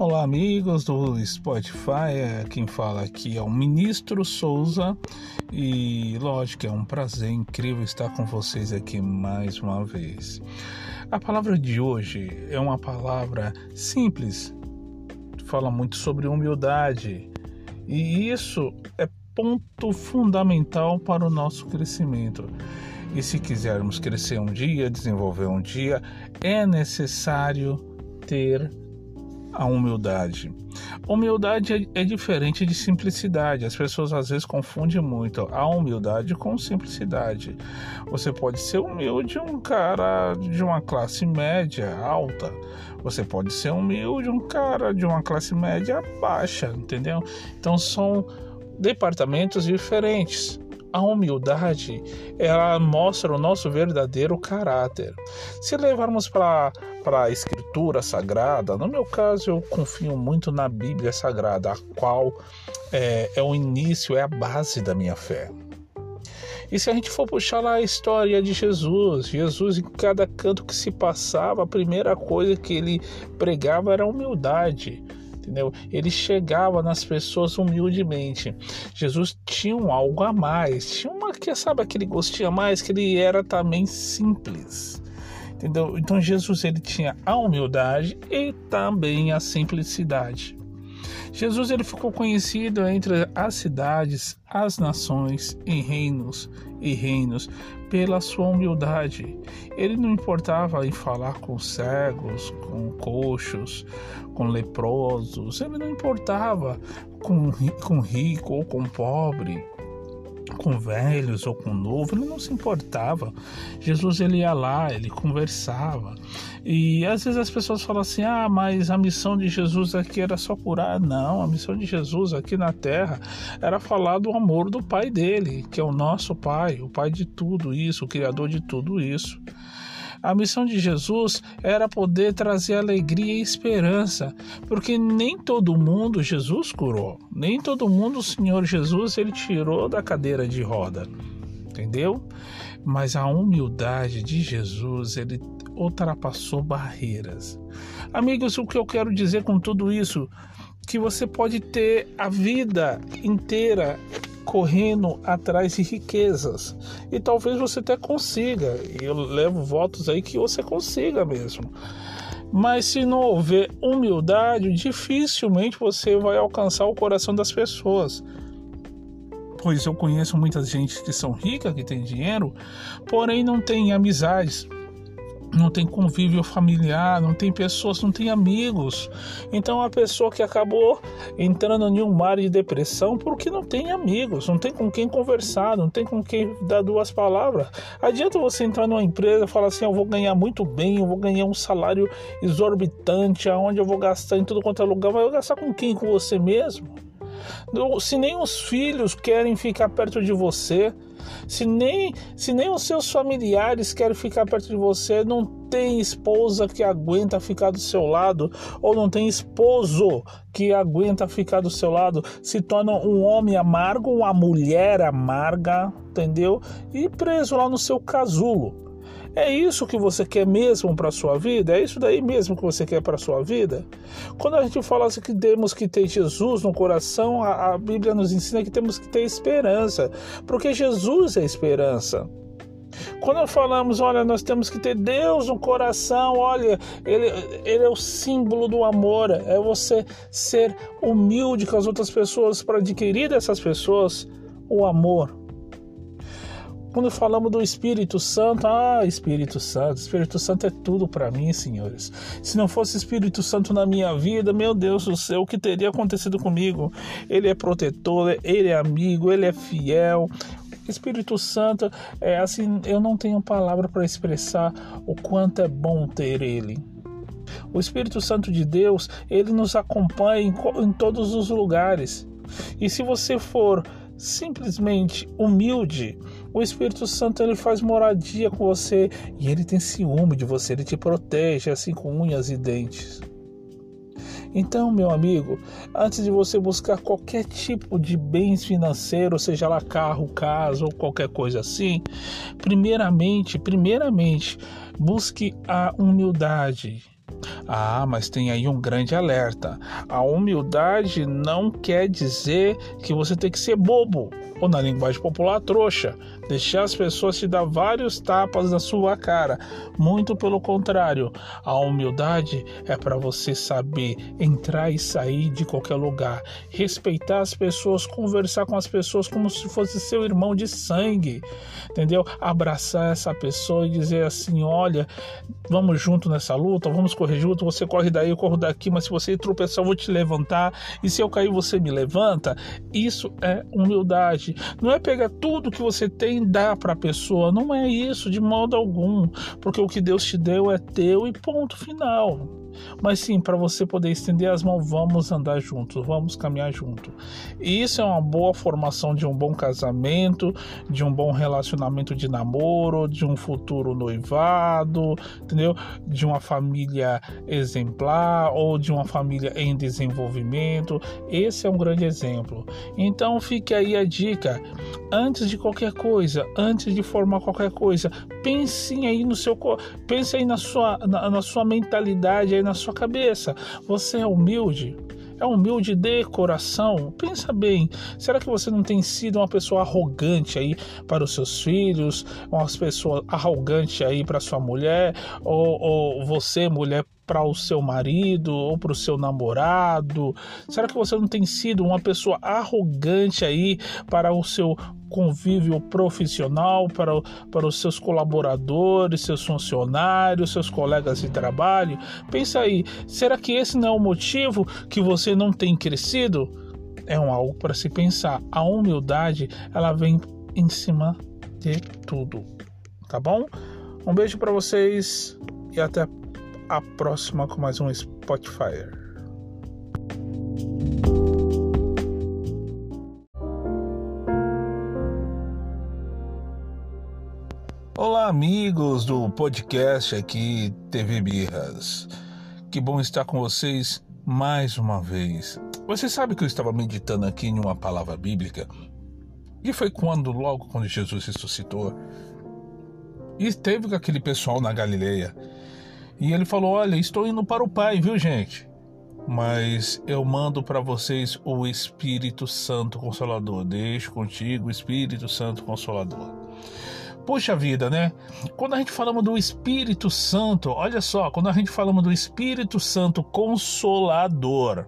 Olá, amigos do Spotify. É, quem fala aqui é o Ministro Souza e, lógico, é um prazer incrível estar com vocês aqui mais uma vez. A palavra de hoje é uma palavra simples, fala muito sobre humildade e isso é ponto fundamental para o nosso crescimento. E se quisermos crescer um dia, desenvolver um dia, é necessário ter a humildade. Humildade é, é, diferente de simplicidade. As pessoas às vezes confundem muito a humildade com simplicidade. Você pode ser humilde um cara de uma classe média alta. Você pode ser humilde um cara de uma classe média baixa, entendeu? Então são departamentos diferentes. A humildade, ela mostra o nosso verdadeiro caráter. Se levarmos para a escritura sagrada, no meu caso eu confio muito na Bíblia Sagrada, a qual é, é o início, é a base da minha fé. E se a gente for puxar lá a história de Jesus, Jesus em cada canto que se passava, a primeira coisa que ele pregava era a humildade entendeu? Ele chegava nas pessoas humildemente. Jesus tinha um algo a mais, tinha uma que sabe aquele gostinho a mais que ele era também simples. Entendeu? Então Jesus ele tinha a humildade e também a simplicidade. Jesus ele ficou conhecido entre as cidades, as nações e reinos e reinos pela sua humildade. Ele não importava em falar com cegos, com coxos, com leprosos, ele não importava com, com rico ou com pobre com velhos ou com novo, ele não se importava. Jesus ele ia lá, ele conversava. E às vezes as pessoas falam assim: "Ah, mas a missão de Jesus aqui era só curar". Não, a missão de Jesus aqui na terra era falar do amor do Pai dele, que é o nosso Pai, o Pai de tudo isso, o criador de tudo isso. A missão de Jesus era poder trazer alegria e esperança, porque nem todo mundo Jesus curou, nem todo mundo o Senhor Jesus ele tirou da cadeira de roda, entendeu? Mas a humildade de Jesus ele ultrapassou barreiras. Amigos, o que eu quero dizer com tudo isso? Que você pode ter a vida inteira correndo atrás de riquezas. E talvez você até consiga. E eu levo votos aí que você consiga mesmo. Mas se não houver humildade, dificilmente você vai alcançar o coração das pessoas. Pois eu conheço muita gente que são ricas, que tem dinheiro, porém não tem amizades não tem convívio familiar, não tem pessoas, não tem amigos. Então a pessoa que acabou entrando em um mar de depressão porque não tem amigos, não tem com quem conversar, não tem com quem dar duas palavras. Adianta você entrar numa empresa e falar assim: eu vou ganhar muito bem, eu vou ganhar um salário exorbitante, aonde eu vou gastar em tudo quanto é lugar, vai gastar com quem? Com você mesmo? Se nem os filhos querem ficar perto de você, se nem, se nem os seus familiares querem ficar perto de você, não tem esposa que aguenta ficar do seu lado, ou não tem esposo que aguenta ficar do seu lado, se torna um homem amargo, uma mulher amarga, entendeu? E preso lá no seu casulo. É isso que você quer mesmo para sua vida? É isso daí mesmo que você quer para sua vida? Quando a gente fala assim que temos que ter Jesus no coração, a, a Bíblia nos ensina que temos que ter esperança, porque Jesus é esperança. Quando falamos, olha, nós temos que ter Deus no coração, olha, ele, ele é o símbolo do amor, é você ser humilde com as outras pessoas para adquirir dessas pessoas o amor. Quando falamos do Espírito Santo, ah, Espírito Santo, Espírito Santo é tudo para mim, senhores. Se não fosse Espírito Santo na minha vida, meu Deus do céu, o que teria acontecido comigo? Ele é protetor, ele é amigo, ele é fiel. Espírito Santo, é assim, eu não tenho palavra para expressar o quanto é bom ter ele. O Espírito Santo de Deus, ele nos acompanha em, em todos os lugares. E se você for simplesmente humilde, o Espírito Santo ele faz moradia com você e ele tem ciúme de você, ele te protege assim com unhas e dentes. Então, meu amigo, antes de você buscar qualquer tipo de bens financeiros, seja lá carro, casa ou qualquer coisa assim, primeiramente, primeiramente, busque a humildade. Ah, mas tem aí um grande alerta. A humildade não quer dizer que você tem que ser bobo, ou na linguagem popular, trouxa. Deixar as pessoas te dar vários tapas na sua cara. Muito pelo contrário, a humildade é para você saber entrar e sair de qualquer lugar, respeitar as pessoas, conversar com as pessoas como se fosse seu irmão de sangue, entendeu? Abraçar essa pessoa e dizer assim: olha, vamos junto nessa luta, vamos correr junto. Você corre daí, eu corro daqui, mas se você tropeçar, eu vou te levantar. E se eu cair, você me levanta. Isso é humildade. Não é pegar tudo que você tem dar para a pessoa. Não é isso de modo algum, porque o que Deus te deu é teu e ponto final. Mas sim, para você poder estender as mãos, vamos andar juntos, vamos caminhar junto. E isso é uma boa formação de um bom casamento, de um bom relacionamento de namoro, de um futuro noivado, entendeu? De uma família exemplar ou de uma família em desenvolvimento. Esse é um grande exemplo. Então fique aí a dica. Antes de qualquer coisa, antes de formar qualquer coisa, pense aí no seu, pense aí na sua, na, na sua mentalidade aí na sua cabeça. Você é humilde? É humilde de coração? Pensa bem, será que você não tem sido uma pessoa arrogante aí para os seus filhos, uma pessoa arrogante aí para sua mulher, ou, ou você, mulher, para o seu marido ou para o seu namorado? Será que você não tem sido uma pessoa arrogante aí para o seu convívio profissional, para, para os seus colaboradores, seus funcionários, seus colegas de trabalho? Pensa aí, será que esse não é o motivo que você não tem crescido? É um algo para se pensar. A humildade, ela vem em cima de tudo, tá bom? Um beijo para vocês e até a próxima com mais um Spotify. Amigos do podcast aqui TV Birras. Que bom estar com vocês mais uma vez. Você sabe que eu estava meditando aqui em uma palavra bíblica e foi quando, logo quando Jesus ressuscitou, e esteve com aquele pessoal na Galileia e ele falou: Olha, estou indo para o Pai, viu, gente? Mas eu mando para vocês o Espírito Santo Consolador. Deixo contigo o Espírito Santo Consolador. Poxa vida, né? Quando a gente falamos do Espírito Santo, olha só, quando a gente falamos do Espírito Santo Consolador,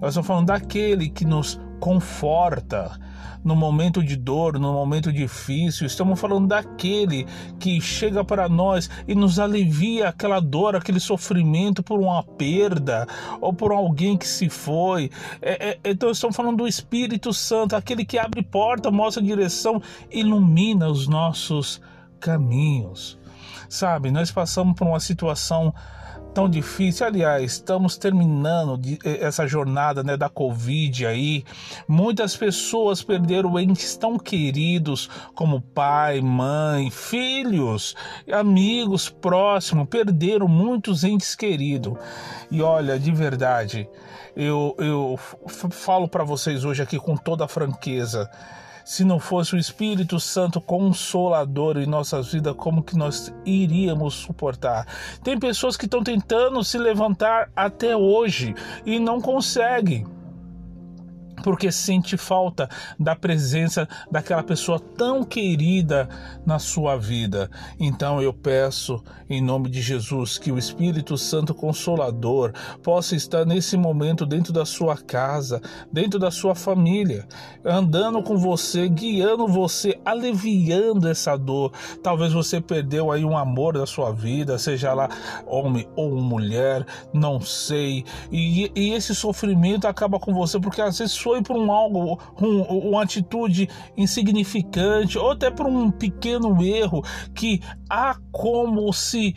nós estamos falando daquele que nos conforta, no momento de dor, no momento difícil. Estamos falando daquele que chega para nós e nos alivia aquela dor, aquele sofrimento por uma perda ou por alguém que se foi. É, é, então estamos falando do Espírito Santo, aquele que abre porta, mostra direção, ilumina os nossos caminhos. Sabe, nós passamos por uma situação tão difícil. Aliás, estamos terminando de, eh, essa jornada né, da Covid aí. Muitas pessoas perderam entes tão queridos como pai, mãe, filhos, amigos próximos, perderam muitos entes queridos. E olha, de verdade, eu, eu falo para vocês hoje aqui com toda a franqueza se não fosse o Espírito Santo consolador em nossas vidas, como que nós iríamos suportar? Tem pessoas que estão tentando se levantar até hoje e não conseguem porque sente falta da presença daquela pessoa tão querida na sua vida. Então eu peço, em nome de Jesus, que o Espírito Santo Consolador possa estar nesse momento dentro da sua casa, dentro da sua família, andando com você, guiando você, aliviando essa dor. Talvez você perdeu aí um amor da sua vida, seja lá homem ou mulher, não sei. E, e esse sofrimento acaba com você porque às vezes foi por um algo, um, uma atitude insignificante, ou até por um pequeno erro que há como se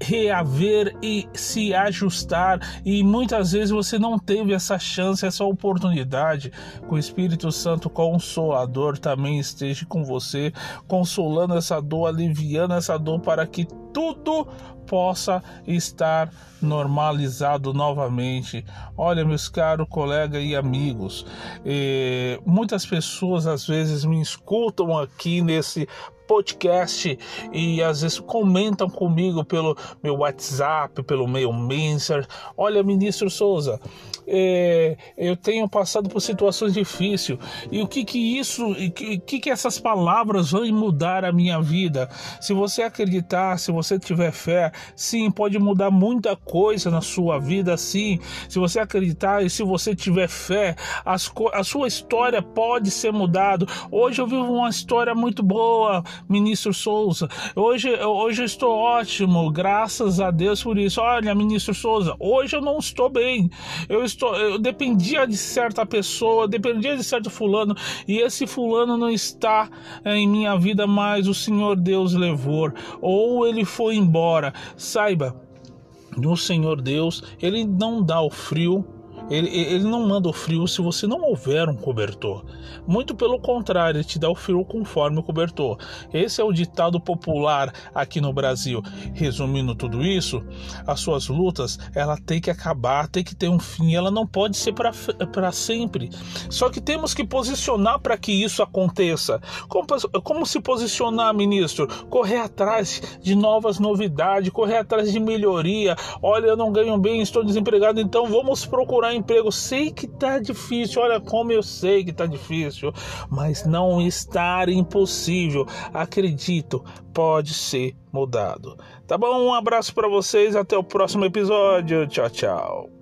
reaver e se ajustar e muitas vezes você não teve essa chance, essa oportunidade. Que o Espírito Santo Consolador também esteja com você, consolando essa dor, aliviando essa dor para que tudo possa estar normalizado novamente. Olha, meus caros colegas e amigos, eh, muitas pessoas às vezes me escutam aqui nesse podcast e às vezes comentam comigo pelo meu WhatsApp, pelo meu Messenger. Olha, ministro Souza, é, eu tenho passado por situações difíceis e o que que isso, o que, que essas palavras vão mudar a minha vida? Se você acreditar, se você tiver fé, sim, pode mudar muita coisa na sua vida, sim. Se você acreditar e se você tiver fé, as, a sua história pode ser mudada. Hoje eu vivo uma história muito boa, ministro Souza. Hoje, hoje eu estou ótimo, graças a Deus por isso. Olha, ministro Souza, hoje eu não estou bem. Eu estou, eu dependia de certa pessoa, dependia de certo fulano, e esse fulano não está é, em minha vida mais. O Senhor Deus levou, ou ele foi embora. Saiba, o Senhor Deus, ele não dá o frio ele, ele não manda o frio se você não houver um cobertor. Muito pelo contrário, ele te dá o frio conforme o cobertor. Esse é o ditado popular aqui no Brasil. Resumindo tudo isso, as suas lutas, ela tem que acabar, tem que ter um fim, ela não pode ser para sempre. Só que temos que posicionar para que isso aconteça. Como, como se posicionar, ministro? Correr atrás de novas novidades, correr atrás de melhoria. Olha, eu não ganho bem, estou desempregado, então vamos procurar emprego. Sei que tá difícil, olha como eu sei que tá difícil, mas não está impossível. Acredito, pode ser mudado. Tá bom? Um abraço para vocês, até o próximo episódio. Tchau, tchau.